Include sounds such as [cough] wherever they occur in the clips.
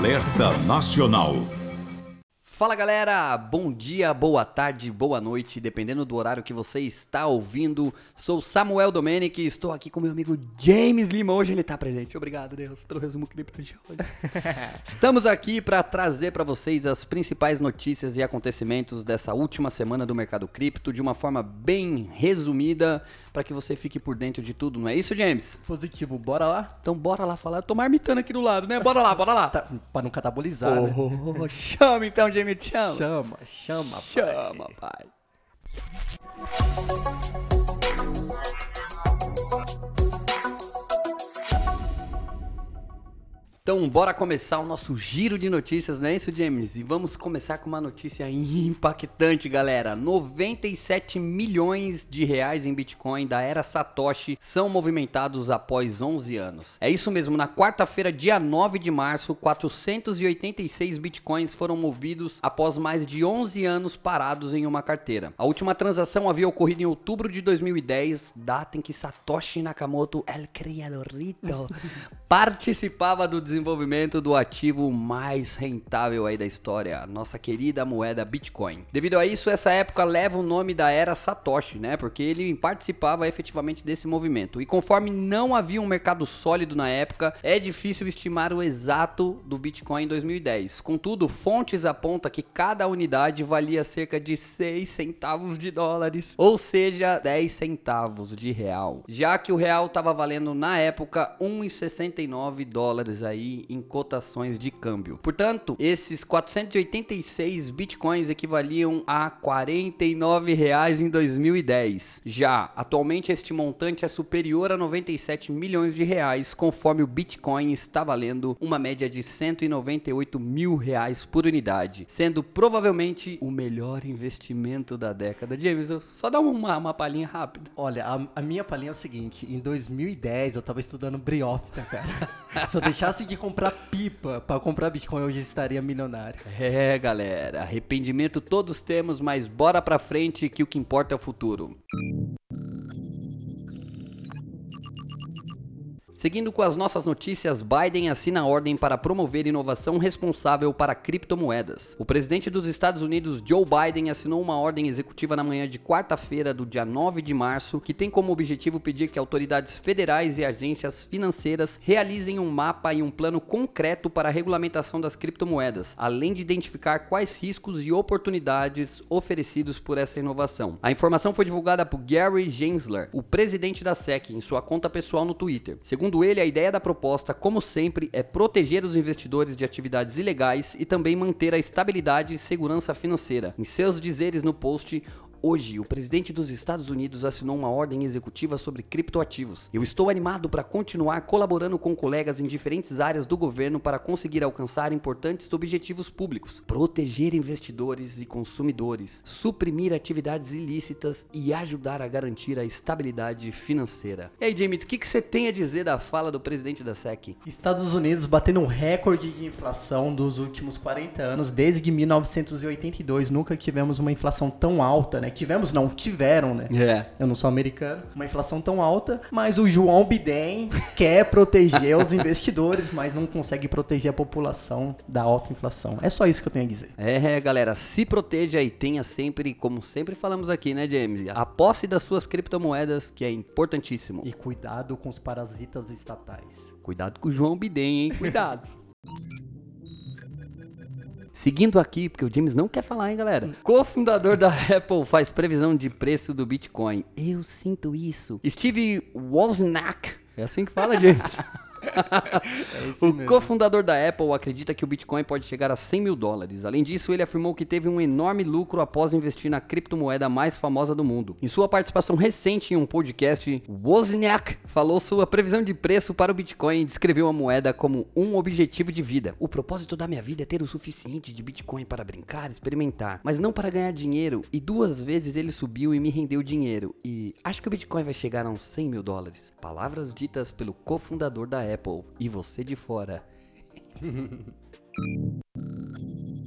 Alerta Nacional. Fala galera, bom dia, boa tarde, boa noite, dependendo do horário que você está ouvindo. Sou Samuel Domenic e estou aqui com meu amigo James Lima. Hoje ele está presente. Obrigado, Deus, pelo resumo cripto de hoje. [laughs] Estamos aqui para trazer para vocês as principais notícias e acontecimentos dessa última semana do mercado cripto de uma forma bem resumida para que você fique por dentro de tudo, não é isso, James? Positivo, bora lá? Então bora lá falar. Eu tô marmitando aqui do lado, né? Bora lá, bora lá. Tá, pra não catabolizar, né? Oh, chama então, James, chama. Chama, chama, Chama, pai. Então, bora começar o nosso giro de notícias, não é isso, James? E vamos começar com uma notícia impactante, galera. 97 milhões de reais em Bitcoin da era Satoshi são movimentados após 11 anos. É isso mesmo, na quarta-feira, dia 9 de março, 486 Bitcoins foram movidos após mais de 11 anos parados em uma carteira. A última transação havia ocorrido em outubro de 2010, data em que Satoshi Nakamoto, el criadorito, [laughs] participava do desenvolvimento do ativo mais rentável aí da história, a nossa querida moeda Bitcoin. Devido a isso, essa época leva o nome da era Satoshi, né? Porque ele participava efetivamente desse movimento. E conforme não havia um mercado sólido na época, é difícil estimar o exato do Bitcoin em 2010. Contudo, fontes apontam que cada unidade valia cerca de 6 centavos de dólares, ou seja, 10 centavos de real. Já que o real estava valendo na época 1,69 dólares aí em cotações de câmbio. Portanto, esses 486 bitcoins equivaliam a 49 reais em 2010. Já atualmente este montante é superior a 97 milhões de reais, conforme o Bitcoin está valendo uma média de 198 mil reais por unidade, sendo provavelmente o melhor investimento da década. James, só dá uma, uma palhinha rápida. Olha, a, a, minha palhinha é o seguinte: em 2010 eu tava estudando briófita, cara. [laughs] Se eu deixasse de comprar pipa para comprar Bitcoin, hoje estaria milionário. É, galera, arrependimento todos temos, mas bora pra frente que o que importa é o futuro. Seguindo com as nossas notícias, Biden assina ordem para promover inovação responsável para criptomoedas. O presidente dos Estados Unidos, Joe Biden, assinou uma ordem executiva na manhã de quarta-feira, do dia 9 de março, que tem como objetivo pedir que autoridades federais e agências financeiras realizem um mapa e um plano concreto para a regulamentação das criptomoedas, além de identificar quais riscos e oportunidades oferecidos por essa inovação. A informação foi divulgada por Gary Gensler, o presidente da SEC, em sua conta pessoal no Twitter. Segundo Segundo ele, a ideia da proposta, como sempre, é proteger os investidores de atividades ilegais e também manter a estabilidade e segurança financeira. Em seus dizeres no post, Hoje, o presidente dos Estados Unidos assinou uma ordem executiva sobre criptoativos. Eu estou animado para continuar colaborando com colegas em diferentes áreas do governo para conseguir alcançar importantes objetivos públicos, proteger investidores e consumidores, suprimir atividades ilícitas e ajudar a garantir a estabilidade financeira. E aí, Jamie, o que, você tem a dizer da fala do presidente da SEC? Estados Unidos batendo um recorde de inflação dos últimos 40 anos, desde 1982. Nunca tivemos uma inflação tão alta, né? Tivemos, não, tiveram, né? É. Eu não sou americano. Uma inflação tão alta, mas o João Biden [laughs] quer proteger os investidores, mas não consegue proteger a população da alta inflação. É só isso que eu tenho a dizer. É, galera, se proteja e tenha sempre, como sempre falamos aqui, né, James? A posse das suas criptomoedas, que é importantíssimo. E cuidado com os parasitas estatais. Cuidado com o João Biden, hein? Cuidado. [laughs] Seguindo aqui, porque o James não quer falar, hein, galera? Cofundador da [laughs] Apple faz previsão de preço do Bitcoin. Eu sinto isso. Steve Wozniak, é assim que fala, James? [laughs] [laughs] É o cofundador da Apple acredita que o Bitcoin pode chegar a 100 mil dólares. Além disso, ele afirmou que teve um enorme lucro após investir na criptomoeda mais famosa do mundo. Em sua participação recente em um podcast, Wozniak falou sua previsão de preço para o Bitcoin e descreveu a moeda como um objetivo de vida. O propósito da minha vida é ter o suficiente de Bitcoin para brincar, experimentar, mas não para ganhar dinheiro. E duas vezes ele subiu e me rendeu dinheiro. E acho que o Bitcoin vai chegar a uns 100 mil dólares. Palavras ditas pelo cofundador da Apple e você de fora. [laughs]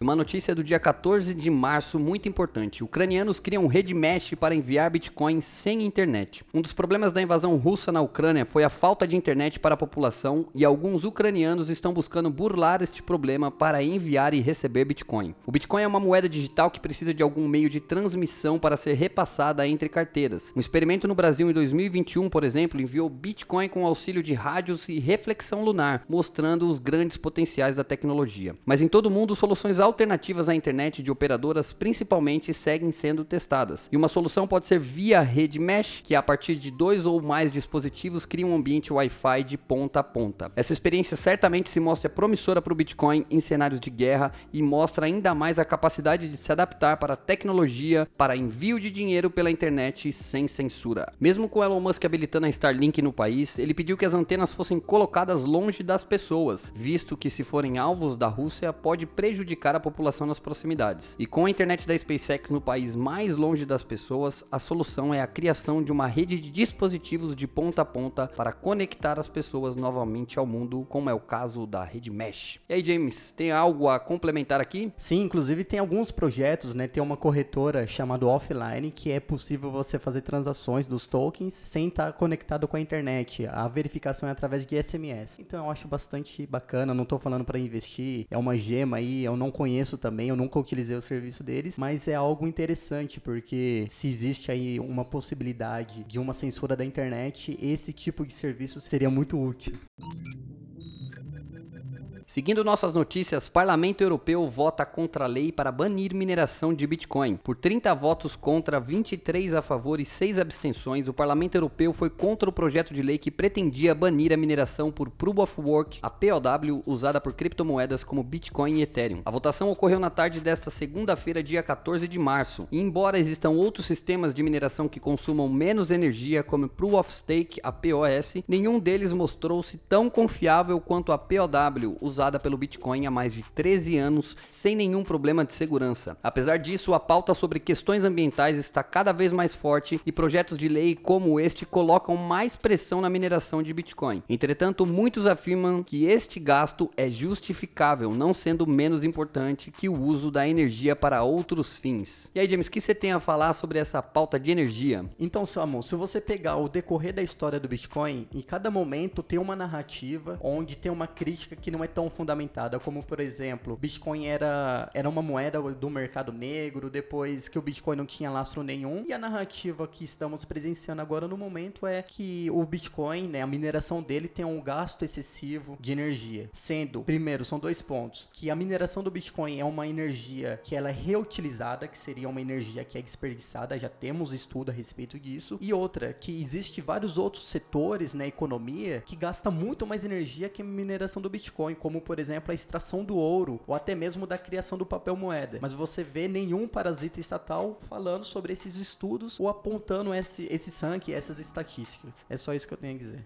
Uma notícia do dia 14 de março muito importante. Ucranianos criam rede mesh para enviar Bitcoin sem internet. Um dos problemas da invasão russa na Ucrânia foi a falta de internet para a população e alguns ucranianos estão buscando burlar este problema para enviar e receber Bitcoin. O Bitcoin é uma moeda digital que precisa de algum meio de transmissão para ser repassada entre carteiras. Um experimento no Brasil em 2021, por exemplo, enviou Bitcoin com auxílio de rádios e reflexão lunar, mostrando os grandes potenciais da tecnologia. Mas em todo o mundo, soluções alternativas à internet de operadoras principalmente seguem sendo testadas. E uma solução pode ser via rede mesh, que a partir de dois ou mais dispositivos cria um ambiente Wi-Fi de ponta a ponta. Essa experiência certamente se mostra promissora para o Bitcoin em cenários de guerra e mostra ainda mais a capacidade de se adaptar para tecnologia para envio de dinheiro pela internet sem censura. Mesmo com Elon Musk habilitando a Starlink no país, ele pediu que as antenas fossem colocadas longe das pessoas, visto que se forem alvos da Rússia pode prejudicar a população nas proximidades. E com a internet da SpaceX no país mais longe das pessoas, a solução é a criação de uma rede de dispositivos de ponta a ponta para conectar as pessoas novamente ao mundo, como é o caso da rede Mesh. E aí, James, tem algo a complementar aqui? Sim, inclusive tem alguns projetos, né? Tem uma corretora chamada Offline que é possível você fazer transações dos tokens sem estar conectado com a internet. A verificação é através de SMS. Então eu acho bastante bacana. Não estou falando para investir, é uma gema aí. Eu não conheço também, eu nunca utilizei o serviço deles, mas é algo interessante porque se existe aí uma possibilidade de uma censura da internet, esse tipo de serviço seria muito útil. Seguindo nossas notícias, Parlamento Europeu vota contra a lei para banir mineração de Bitcoin. Por 30 votos contra, 23 a favor e 6 abstenções, o Parlamento Europeu foi contra o projeto de lei que pretendia banir a mineração por Proof of Work, a POW, usada por criptomoedas como Bitcoin e Ethereum. A votação ocorreu na tarde desta segunda-feira, dia 14 de março. E embora existam outros sistemas de mineração que consumam menos energia, como Proof of Stake, a POS, nenhum deles mostrou-se tão confiável quanto a POW, usada usada pelo Bitcoin há mais de 13 anos sem nenhum problema de segurança. Apesar disso, a pauta sobre questões ambientais está cada vez mais forte e projetos de lei como este colocam mais pressão na mineração de Bitcoin. Entretanto, muitos afirmam que este gasto é justificável, não sendo menos importante que o uso da energia para outros fins. E aí, James, o que você tem a falar sobre essa pauta de energia? Então, Samu, se você pegar o decorrer da história do Bitcoin, em cada momento tem uma narrativa onde tem uma crítica que não é tão fundamentada, como por exemplo, Bitcoin era, era uma moeda do mercado negro, depois que o Bitcoin não tinha lastro nenhum, e a narrativa que estamos presenciando agora no momento é que o Bitcoin, né, a mineração dele tem um gasto excessivo de energia, sendo, primeiro, são dois pontos, que a mineração do Bitcoin é uma energia que ela é reutilizada, que seria uma energia que é desperdiçada, já temos estudo a respeito disso, e outra, que existe vários outros setores na economia que gasta muito mais energia que a mineração do Bitcoin, como como por exemplo a extração do ouro ou até mesmo da criação do papel moeda. Mas você vê nenhum parasita estatal falando sobre esses estudos ou apontando esse, esse sangue, essas estatísticas. É só isso que eu tenho a dizer.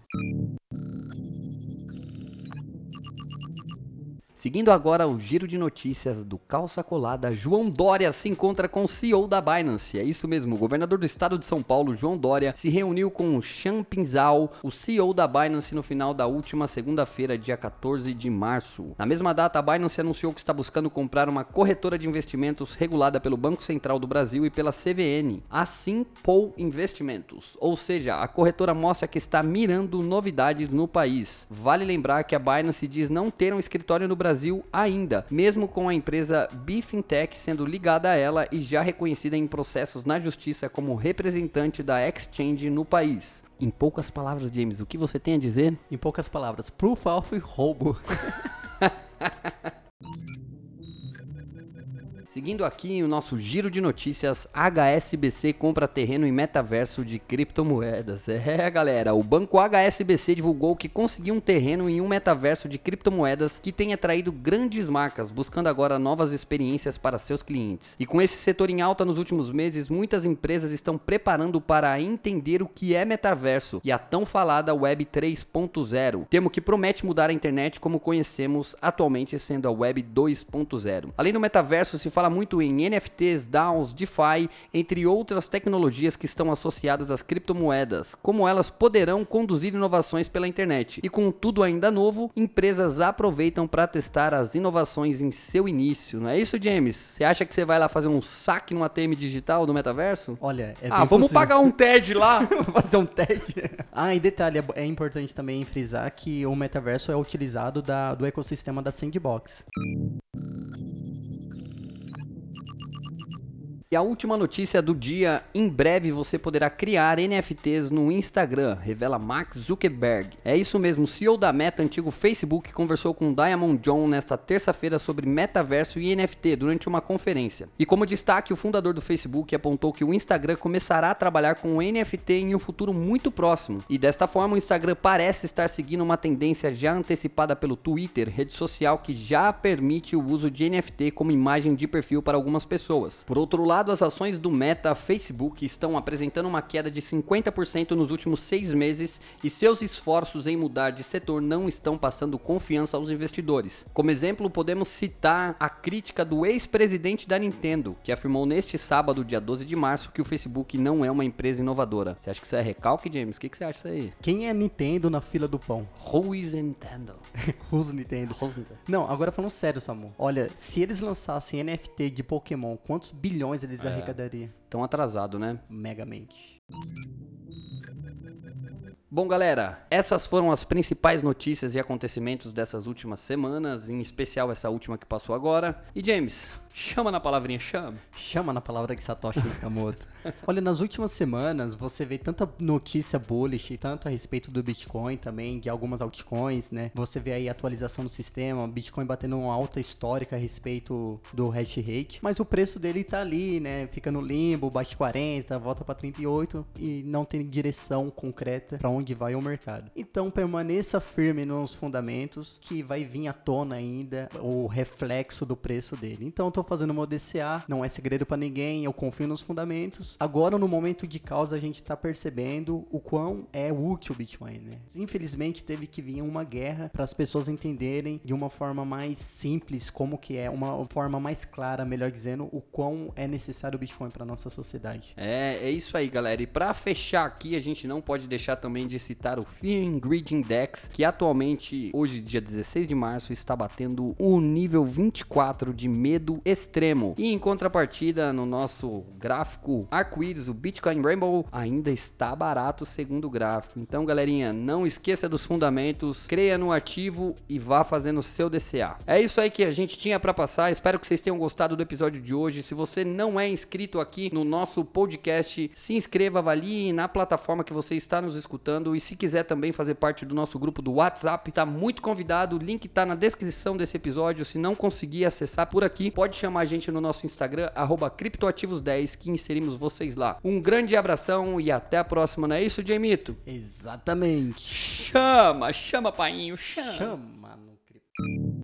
Seguindo agora o giro de notícias do Calça Colada, João Dória se encontra com o CEO da Binance. É isso mesmo, o governador do estado de São Paulo, João Dória, se reuniu com o Chan Pinzal, o CEO da Binance, no final da última segunda-feira, dia 14 de março. Na mesma data, a Binance anunciou que está buscando comprar uma corretora de investimentos regulada pelo Banco Central do Brasil e pela CVN, a Simpol Investimentos. Ou seja, a corretora mostra que está mirando novidades no país. Vale lembrar que a Binance diz não ter um escritório no Brasil Brasil ainda, mesmo com a empresa Bifintech sendo ligada a ela e já reconhecida em processos na justiça como representante da exchange no país. Em poucas palavras, James, o que você tem a dizer? Em poucas palavras, proof of roubo. [laughs] Seguindo aqui o nosso giro de notícias, HSBC compra terreno em metaverso de criptomoedas. É, galera, o banco HSBC divulgou que conseguiu um terreno em um metaverso de criptomoedas que tem atraído grandes marcas, buscando agora novas experiências para seus clientes. E com esse setor em alta nos últimos meses, muitas empresas estão preparando para entender o que é metaverso e a tão falada Web 3.0, termo que promete mudar a internet como conhecemos atualmente, sendo a Web 2.0. Além do metaverso, se fala fala muito em NFTs, DAOs, DeFi, entre outras tecnologias que estão associadas às criptomoedas, como elas poderão conduzir inovações pela internet. E com tudo ainda novo, empresas aproveitam para testar as inovações em seu início. Não é isso, James? Você acha que você vai lá fazer um saque no ATM digital do metaverso? Olha, é ah, vamos possível. pagar um TED lá. [laughs] fazer um teste. ah, e detalhe, é- é importante também frisar que o metaverso é utilizado da- do ecossistema da Sandbox. E a última notícia do dia: em breve você poderá criar NFTs no Instagram, revela Mark Zuckerberg. É isso mesmo, o CEO da Meta, antigo Facebook, conversou com Diamond John nesta terça-feira sobre metaverso e NFT durante uma conferência. E como destaque, o fundador do Facebook apontou que o Instagram começará a trabalhar com NFT em um futuro muito próximo. E desta forma, o Instagram parece estar seguindo uma tendência já antecipada pelo Twitter, rede social que já permite o uso de NFT como imagem de perfil para algumas pessoas. Por outro lado, as ações do Meta Facebook estão apresentando uma queda de 50% nos últimos seis meses e seus esforços em mudar de setor não estão passando confiança aos investidores. Como exemplo, podemos citar a crítica do ex-presidente da Nintendo, que afirmou neste sábado, dia 12 de março, que o Facebook não é uma empresa inovadora. Você acha que isso é recalque, James? O que, que você acha disso aí? Quem é Nintendo na fila do pão? Who is Nintendo? [laughs] Os Nintendo. Who's Nintendo? Não, agora falando sério, Samu. Olha, se eles lançassem NFT de Pokémon, quantos bilhões eles arrecadariam? Tão atrasado, né? Megamente. Bom, galera, essas foram as principais notícias e acontecimentos dessas últimas semanas, em especial essa última que passou agora. E James, chama na palavrinha chama. Chama na palavra que Satoshi Nakamoto. [laughs] Olha, nas últimas semanas você vê tanta notícia bullish, tanto a respeito do Bitcoin também, de algumas altcoins, né? Você vê aí atualização do sistema, Bitcoin batendo uma alta histórica a respeito do hash rate, mas o preço dele tá ali, né? Fica no limbo, bate 40, volta para 38 e não tem direção concreta para onde vai o mercado. Então permaneça firme nos fundamentos que vai vir à tona ainda o reflexo do preço dele. Então eu tô fazendo uma DCA, não é segredo para ninguém, eu confio nos fundamentos. Agora no momento de causa a gente tá percebendo o quão é útil o Bitcoin, né? Infelizmente teve que vir uma guerra para as pessoas entenderem de uma forma mais simples como que é, uma forma mais clara, melhor dizendo, o quão é necessário o Bitcoin para nossa sociedade. É, é isso aí, galera. E pra fechar aqui, a gente não pode deixar também de citar o Fear and Greed Index, que atualmente, hoje, dia 16 de março, está batendo o nível 24 de medo extremo. E em contrapartida, no nosso gráfico arco-íris, o Bitcoin Rainbow ainda está barato segundo o gráfico. Então, galerinha, não esqueça dos fundamentos, creia no ativo e vá fazendo o seu DCA. É isso aí que a gente tinha pra passar. Espero que vocês tenham gostado do episódio de hoje. Se você não é inscrito aqui no nosso podcast, se inscreva, avalie na plataforma que você está nos escutando e se quiser também fazer parte do nosso grupo do WhatsApp, tá muito convidado. O link tá na descrição desse episódio. Se não conseguir acessar por aqui, pode chamar a gente no nosso Instagram arroba criptoativos10 que inserimos vocês lá. Um grande abração e até a próxima. Não é isso, Jamito? Exatamente. Chama, chama, painho, chama. Chama no.